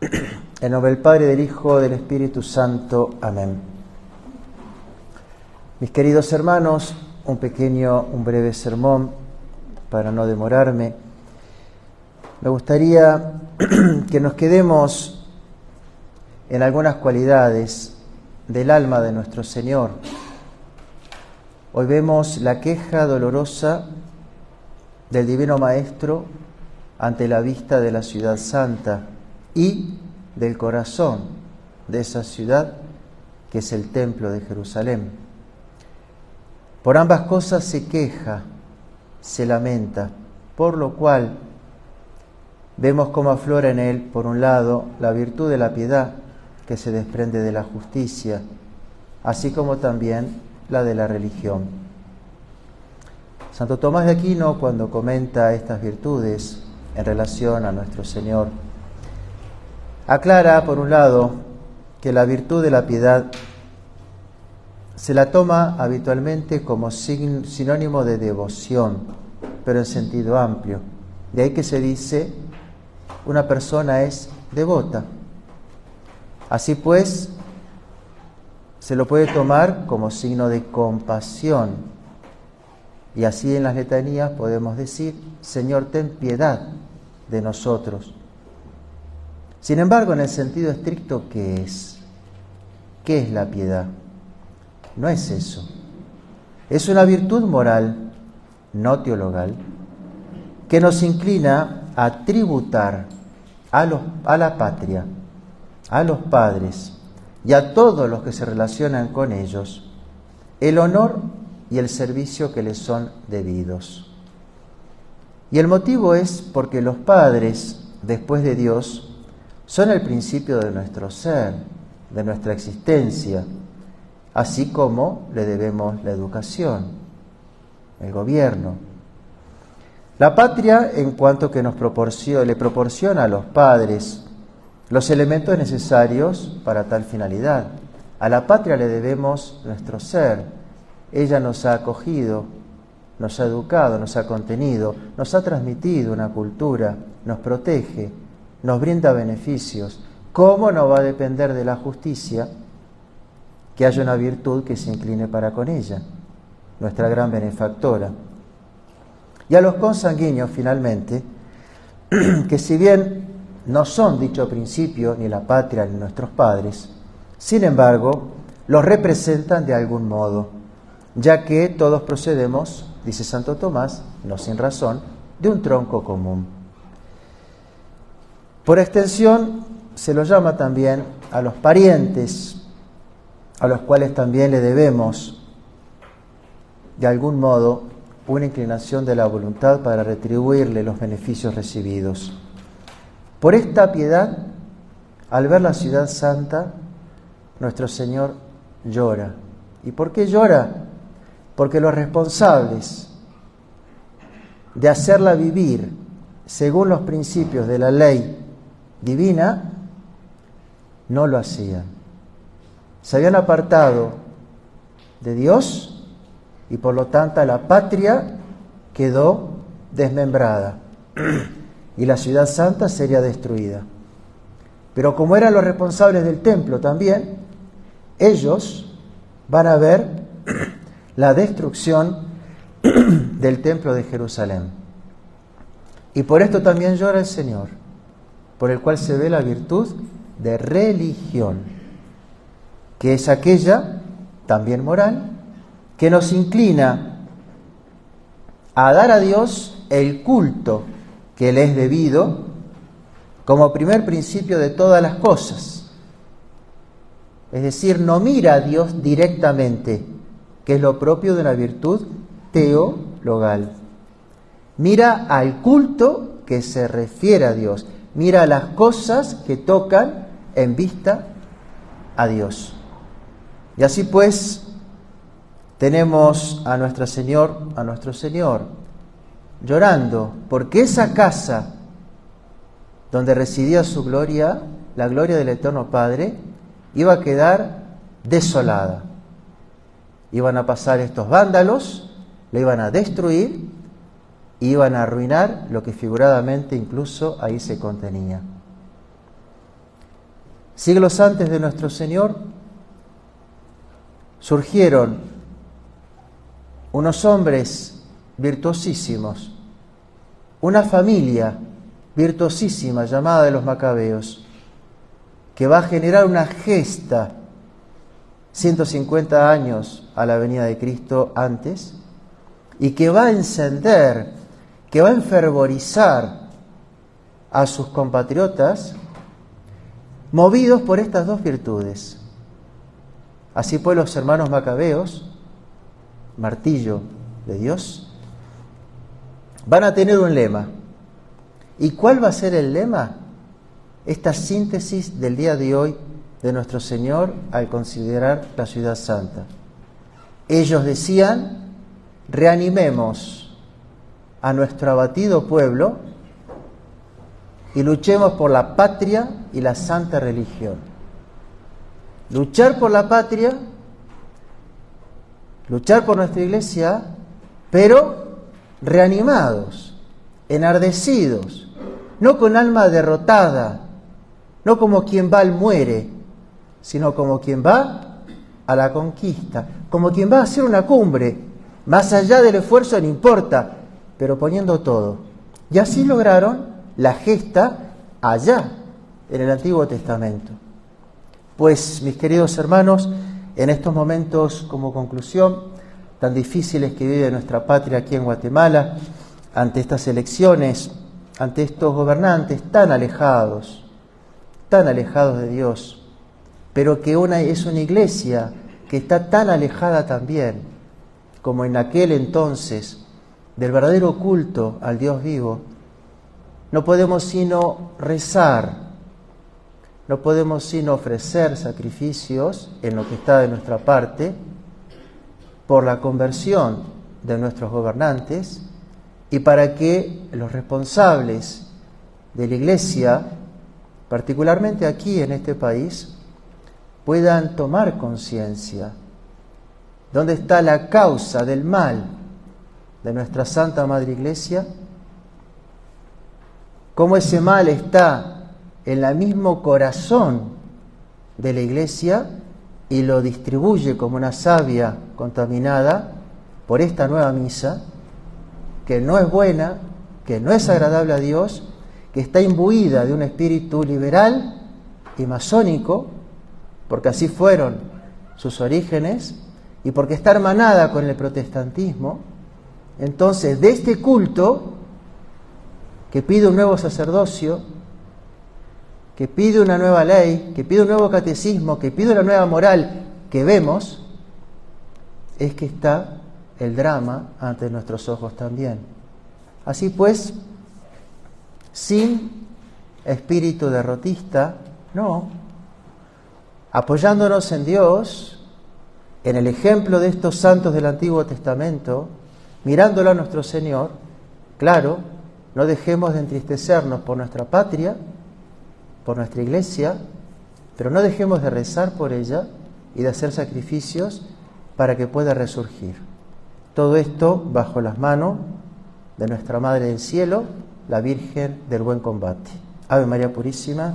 En nombre del Padre, del Hijo, del Espíritu Santo. Amén. Mis queridos hermanos, un pequeño, un breve sermón para no demorarme. Me gustaría que nos quedemos en algunas cualidades del alma de nuestro Señor. Hoy vemos la queja dolorosa del Divino Maestro ante la vista de la ciudad santa y del corazón de esa ciudad que es el templo de Jerusalén. Por ambas cosas se queja, se lamenta, por lo cual vemos cómo aflora en él, por un lado, la virtud de la piedad que se desprende de la justicia, así como también la de la religión. Santo Tomás de Aquino, cuando comenta estas virtudes en relación a nuestro Señor, Aclara, por un lado, que la virtud de la piedad se la toma habitualmente como sinónimo de devoción, pero en sentido amplio. De ahí que se dice, una persona es devota. Así pues, se lo puede tomar como signo de compasión. Y así en las letanías podemos decir, Señor, ten piedad de nosotros. Sin embargo, en el sentido estricto, ¿qué es? ¿Qué es la piedad? No es eso. Es una virtud moral, no teologal, que nos inclina a tributar a, los, a la patria, a los padres y a todos los que se relacionan con ellos el honor y el servicio que les son debidos. Y el motivo es porque los padres, después de Dios, son el principio de nuestro ser, de nuestra existencia, así como le debemos la educación, el gobierno. La patria, en cuanto que nos proporciona, le proporciona a los padres los elementos necesarios para tal finalidad. A la patria le debemos nuestro ser. Ella nos ha acogido, nos ha educado, nos ha contenido, nos ha transmitido una cultura, nos protege, nos brinda beneficios, ¿cómo no va a depender de la justicia que haya una virtud que se incline para con ella, nuestra gran benefactora? Y a los consanguíneos, finalmente, que si bien no son dicho principio ni la patria ni nuestros padres, sin embargo, los representan de algún modo, ya que todos procedemos, dice Santo Tomás, no sin razón, de un tronco común. Por extensión, se lo llama también a los parientes, a los cuales también le debemos, de algún modo, una inclinación de la voluntad para retribuirle los beneficios recibidos. Por esta piedad, al ver la ciudad santa, nuestro Señor llora. ¿Y por qué llora? Porque los responsables de hacerla vivir según los principios de la ley divina, no lo hacían. Se habían apartado de Dios y por lo tanto la patria quedó desmembrada y la ciudad santa sería destruida. Pero como eran los responsables del templo también, ellos van a ver la destrucción del templo de Jerusalén. Y por esto también llora el Señor por el cual se ve la virtud de religión, que es aquella, también moral, que nos inclina a dar a Dios el culto que le es debido como primer principio de todas las cosas. Es decir, no mira a Dios directamente, que es lo propio de una virtud teologal. Mira al culto que se refiere a Dios mira las cosas que tocan en vista a Dios. Y así pues tenemos a nuestro Señor, a nuestro Señor llorando porque esa casa donde residía su gloria, la gloria del Eterno Padre, iba a quedar desolada. Iban a pasar estos vándalos, le iban a destruir iban a arruinar lo que figuradamente incluso ahí se contenía. Siglos antes de nuestro Señor surgieron unos hombres virtuosísimos, una familia virtuosísima llamada de los macabeos, que va a generar una gesta 150 años a la venida de Cristo antes, y que va a encender, que va a enfervorizar a sus compatriotas movidos por estas dos virtudes. Así pues los hermanos macabeos, martillo de Dios, van a tener un lema. ¿Y cuál va a ser el lema? Esta síntesis del día de hoy de nuestro Señor al considerar la ciudad santa. Ellos decían, reanimemos a nuestro abatido pueblo y luchemos por la patria y la santa religión. Luchar por la patria, luchar por nuestra iglesia, pero reanimados, enardecidos, no con alma derrotada, no como quien va al muere, sino como quien va a la conquista, como quien va a hacer una cumbre, más allá del esfuerzo no importa, pero poniendo todo. Y así lograron la gesta allá, en el Antiguo Testamento. Pues, mis queridos hermanos, en estos momentos como conclusión, tan difíciles que vive nuestra patria aquí en Guatemala, ante estas elecciones, ante estos gobernantes tan alejados, tan alejados de Dios, pero que una, es una iglesia que está tan alejada también como en aquel entonces del verdadero culto al Dios vivo, no podemos sino rezar, no podemos sino ofrecer sacrificios en lo que está de nuestra parte por la conversión de nuestros gobernantes y para que los responsables de la Iglesia, particularmente aquí en este país, puedan tomar conciencia. ¿Dónde está la causa del mal de nuestra Santa Madre Iglesia? cómo ese mal está en el mismo corazón de la iglesia y lo distribuye como una savia contaminada por esta nueva misa, que no es buena, que no es agradable a Dios, que está imbuida de un espíritu liberal y masónico, porque así fueron sus orígenes, y porque está hermanada con el protestantismo, entonces de este culto que pide un nuevo sacerdocio, que pide una nueva ley, que pide un nuevo catecismo, que pide una nueva moral que vemos, es que está el drama ante nuestros ojos también. Así pues, sin espíritu derrotista, no, apoyándonos en Dios, en el ejemplo de estos santos del Antiguo Testamento, mirándolo a nuestro Señor, claro, no dejemos de entristecernos por nuestra patria, por nuestra iglesia, pero no dejemos de rezar por ella y de hacer sacrificios para que pueda resurgir. Todo esto bajo las manos de nuestra Madre del Cielo, la Virgen del Buen Combate. Ave María Purísima.